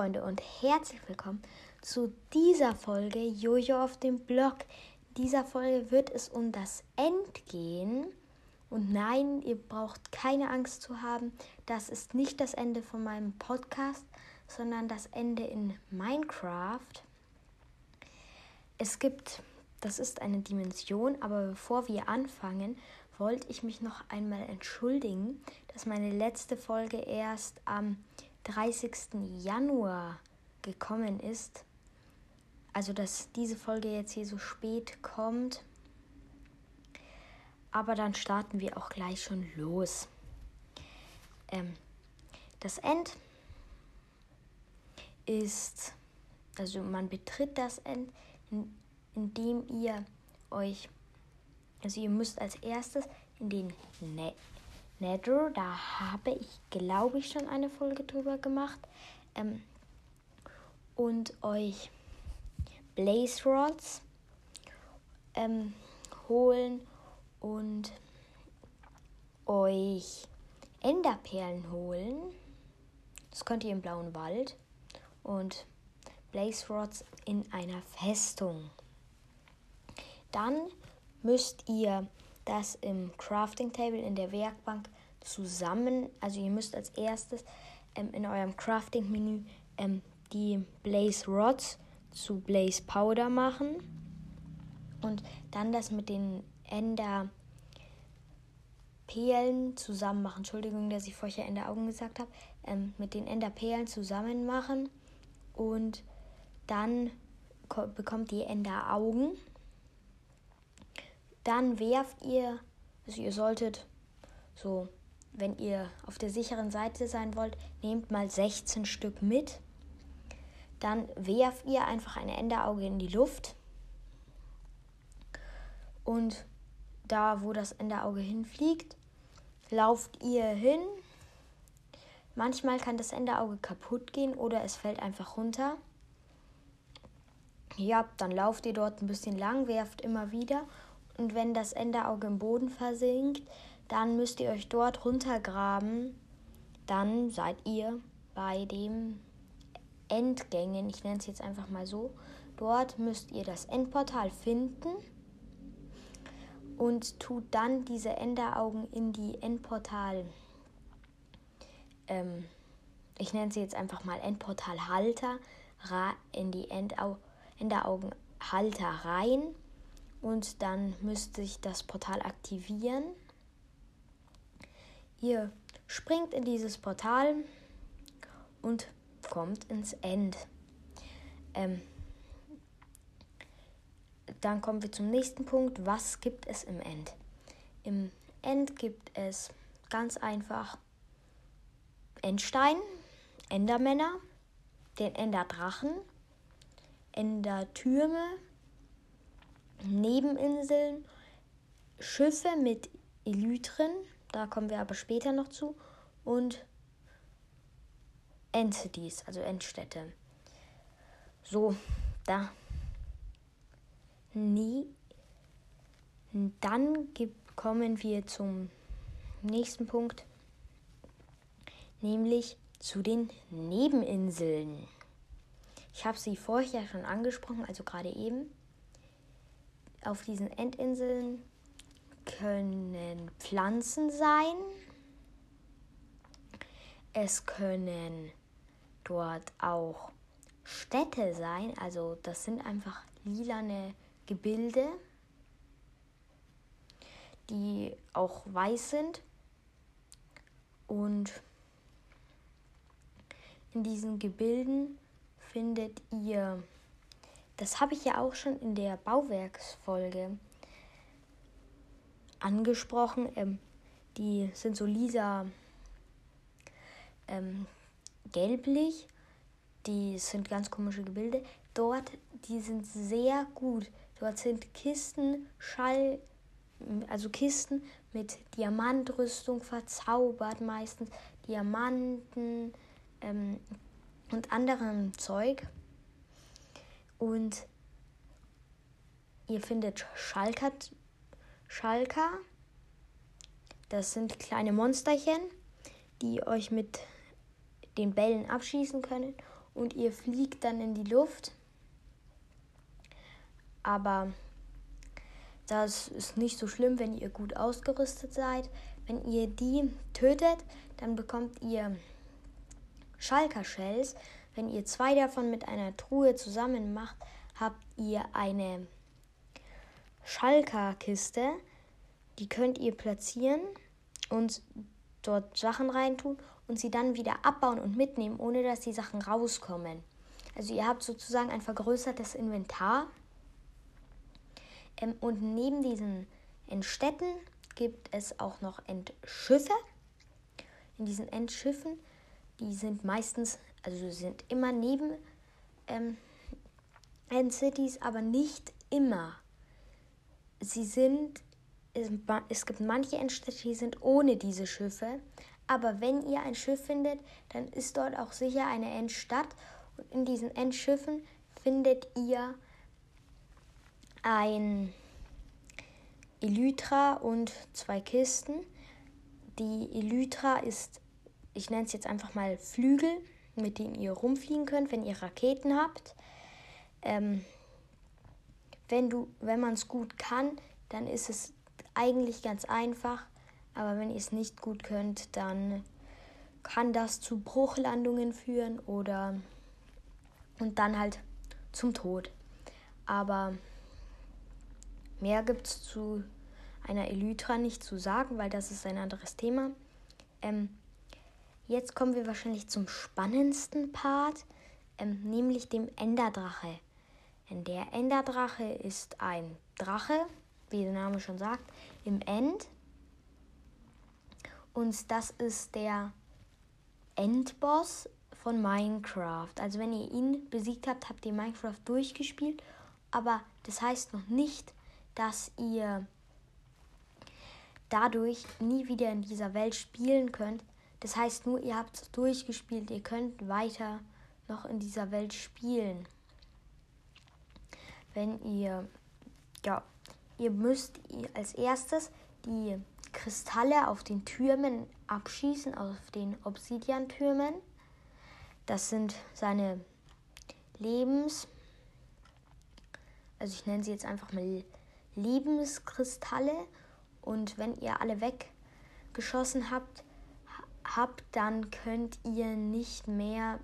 Freunde und herzlich willkommen zu dieser Folge Jojo auf dem Blog. In dieser Folge wird es um das End gehen. Und nein, ihr braucht keine Angst zu haben. Das ist nicht das Ende von meinem Podcast, sondern das Ende in Minecraft. Es gibt, das ist eine Dimension, aber bevor wir anfangen, wollte ich mich noch einmal entschuldigen, dass meine letzte Folge erst am 30. Januar gekommen ist. Also, dass diese Folge jetzt hier so spät kommt. Aber dann starten wir auch gleich schon los. Ähm, das End ist, also man betritt das End, indem ihr euch, also ihr müsst als erstes in den Nether. Da habe ich, glaube ich, schon eine Folge drüber gemacht. Ähm, und euch Blaze Rods ähm, holen und euch Enderperlen holen. Das könnt ihr im blauen Wald. Und Blaze Rods in einer Festung. Dann müsst ihr das im Crafting Table in der Werkbank zusammen, also ihr müsst als erstes ähm, in eurem Crafting Menü ähm, die Blaze Rods zu Blaze Powder machen und dann das mit den Ender Perlen zusammen machen. Entschuldigung, dass ich vorher Ender Augen gesagt habe. Ähm, mit den Ender Perlen zusammen machen und dann bekommt ihr Ender Augen dann werft ihr, also ihr solltet so, wenn ihr auf der sicheren Seite sein wollt, nehmt mal 16 Stück mit. Dann werft ihr einfach ein Enderauge in die Luft. Und da, wo das Enderauge hinfliegt, lauft ihr hin. Manchmal kann das Enderauge kaputt gehen oder es fällt einfach runter. Ja, dann lauft ihr dort ein bisschen lang, werft immer wieder und wenn das Enderauge im Boden versinkt, dann müsst ihr euch dort runtergraben. Dann seid ihr bei dem Endgängen, ich nenne es jetzt einfach mal so. Dort müsst ihr das Endportal finden und tut dann diese Enderaugen in die Endportal. Ähm, ich nenne sie jetzt einfach mal Endportalhalter in die Endau Enderaugenhalter rein und dann müsste sich das Portal aktivieren. Ihr springt in dieses Portal und kommt ins End. Ähm, dann kommen wir zum nächsten Punkt. Was gibt es im End? Im End gibt es ganz einfach Endstein, Endermänner, den Enderdrachen, Endertürme, Nebeninseln, Schiffe mit Elytren, da kommen wir aber später noch zu, und Entities, also Endstädte. So, da. Nie. Dann kommen wir zum nächsten Punkt, nämlich zu den Nebeninseln. Ich habe sie vorher schon angesprochen, also gerade eben auf diesen Endinseln können Pflanzen sein. Es können dort auch Städte sein. Also das sind einfach lilane Gebilde, die auch weiß sind. Und in diesen Gebilden findet ihr das habe ich ja auch schon in der Bauwerksfolge angesprochen. Ähm, die sind so lila ähm, gelblich. Die sind ganz komische Gebilde. Dort, die sind sehr gut. Dort sind Kisten, Schall, also Kisten mit Diamantrüstung verzaubert, meistens Diamanten ähm, und anderem Zeug. Und ihr findet Schalker, Schalker. Das sind kleine Monsterchen, die euch mit den Bällen abschießen können. und ihr fliegt dann in die Luft. Aber das ist nicht so schlimm, wenn ihr gut ausgerüstet seid. Wenn ihr die tötet, dann bekommt ihr Schalker Shells. Wenn ihr zwei davon mit einer Truhe zusammen macht, habt ihr eine Schalker Kiste. Die könnt ihr platzieren und dort Sachen reintun und sie dann wieder abbauen und mitnehmen, ohne dass die Sachen rauskommen. Also ihr habt sozusagen ein vergrößertes Inventar. Ähm, und neben diesen Endstätten gibt es auch noch Endschiffe. In diesen Endschiffen, die sind meistens, also sind immer neben ähm, Endcities, aber nicht immer. Sie sind es gibt manche Endstädte, die sind ohne diese Schiffe. Aber wenn ihr ein Schiff findet, dann ist dort auch sicher eine Endstadt. Und in diesen Endschiffen findet ihr ein Elytra und zwei Kisten. Die Elytra ist, ich nenne es jetzt einfach mal Flügel, mit denen ihr rumfliegen könnt, wenn ihr Raketen habt. Ähm, wenn wenn man es gut kann, dann ist es eigentlich ganz einfach, aber wenn ihr es nicht gut könnt, dann kann das zu Bruchlandungen führen oder und dann halt zum Tod. Aber mehr gibt es zu einer Elytra nicht zu sagen, weil das ist ein anderes Thema. Ähm, jetzt kommen wir wahrscheinlich zum spannendsten Part, ähm, nämlich dem Enderdrache. Denn der Enderdrache ist ein Drache, wie der Name schon sagt, im End. Und das ist der Endboss von Minecraft. Also wenn ihr ihn besiegt habt, habt ihr Minecraft durchgespielt. Aber das heißt noch nicht, dass ihr dadurch nie wieder in dieser Welt spielen könnt. Das heißt nur, ihr habt es durchgespielt, ihr könnt weiter noch in dieser Welt spielen. Wenn ihr ja, Ihr müsst als erstes die Kristalle auf den Türmen abschießen, auf den Obsidian-Türmen. Das sind seine Lebens, also ich nenne sie jetzt einfach mal Lebenskristalle. Und wenn ihr alle weggeschossen habt, habt, dann könnt ihr nicht mehr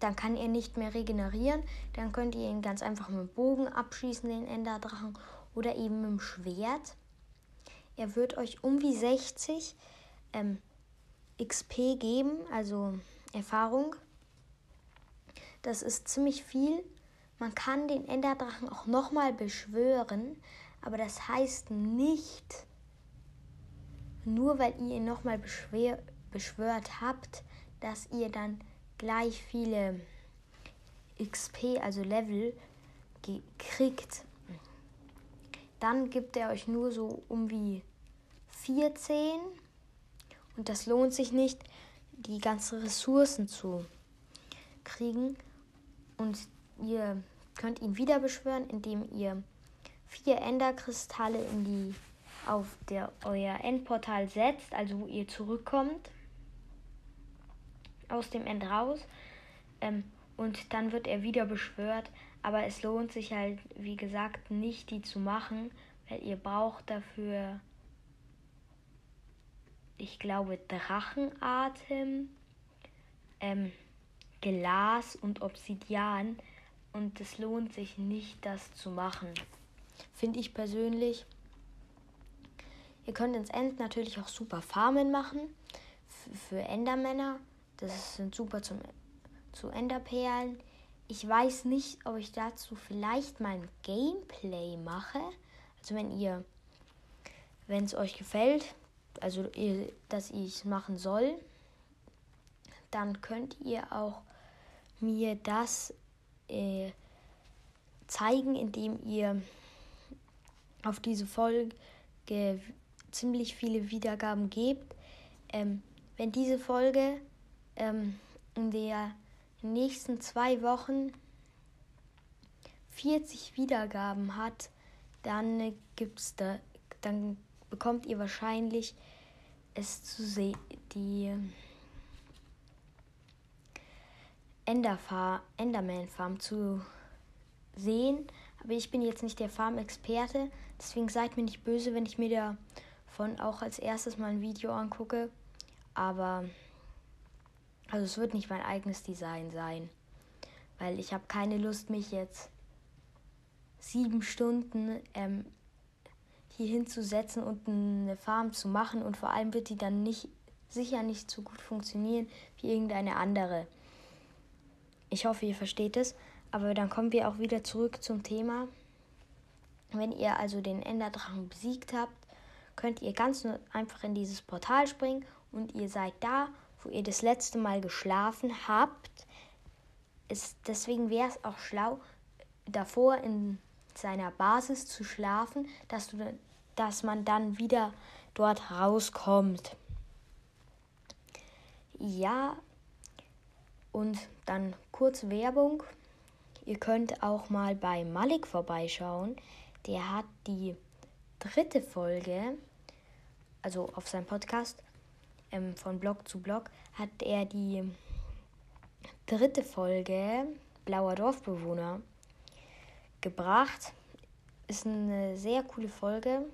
dann kann er nicht mehr regenerieren. Dann könnt ihr ihn ganz einfach mit dem Bogen abschießen, den Enderdrachen, oder eben mit dem Schwert. Er wird euch um wie 60 ähm, XP geben, also Erfahrung. Das ist ziemlich viel. Man kann den Enderdrachen auch nochmal beschwören, aber das heißt nicht, nur weil ihr ihn nochmal beschwört habt, dass ihr dann gleich viele XP, also Level, gekriegt. Dann gibt er euch nur so um wie 14 und das lohnt sich nicht, die ganzen Ressourcen zu kriegen. Und ihr könnt ihn wieder beschwören, indem ihr vier Enderkristalle in die auf der euer Endportal setzt, also wo ihr zurückkommt aus dem End raus. Ähm, und dann wird er wieder beschwört. Aber es lohnt sich halt, wie gesagt, nicht die zu machen, weil ihr braucht dafür, ich glaube, Drachenatem, ähm, Glas und Obsidian. Und es lohnt sich nicht, das zu machen. Finde ich persönlich. Ihr könnt ins End natürlich auch super Farmen machen für Endermänner. Das sind super zum, zu Enderperlen. Ich weiß nicht, ob ich dazu vielleicht mal ein Gameplay mache. Also wenn ihr, wenn es euch gefällt, also ihr, dass ich es machen soll, dann könnt ihr auch mir das äh, zeigen, indem ihr auf diese Folge ziemlich viele Wiedergaben gebt. Ähm, wenn diese Folge ähm, in der nächsten zwei Wochen 40 Wiedergaben hat, dann äh, gibt's da, dann bekommt ihr wahrscheinlich es zu sehen, die Enderman Farm zu sehen. Aber ich bin jetzt nicht der Farm-Experte. Deswegen seid mir nicht böse, wenn ich mir davon auch als erstes mal ein Video angucke. Aber also es wird nicht mein eigenes Design sein. Weil ich habe keine Lust, mich jetzt sieben Stunden ähm, hier hinzusetzen und eine Farm zu machen. Und vor allem wird die dann nicht sicher nicht so gut funktionieren wie irgendeine andere. Ich hoffe, ihr versteht es. Aber dann kommen wir auch wieder zurück zum Thema. Wenn ihr also den Enderdrachen besiegt habt, könnt ihr ganz einfach in dieses Portal springen und ihr seid da, wo ihr das letzte Mal geschlafen habt. Ist, deswegen wäre es auch schlau, davor in seiner Basis zu schlafen, dass, du, dass man dann wieder dort rauskommt. Ja, und dann kurz Werbung. Ihr könnt auch mal bei Malik vorbeischauen. Der hat die dritte Folge, also auf seinem Podcast ähm, von Blog zu Blog, hat er die dritte Folge Blauer Dorfbewohner gebracht. Ist eine sehr coole Folge.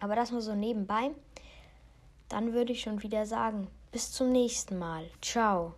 Aber das nur so nebenbei. Dann würde ich schon wieder sagen, bis zum nächsten Mal. Ciao.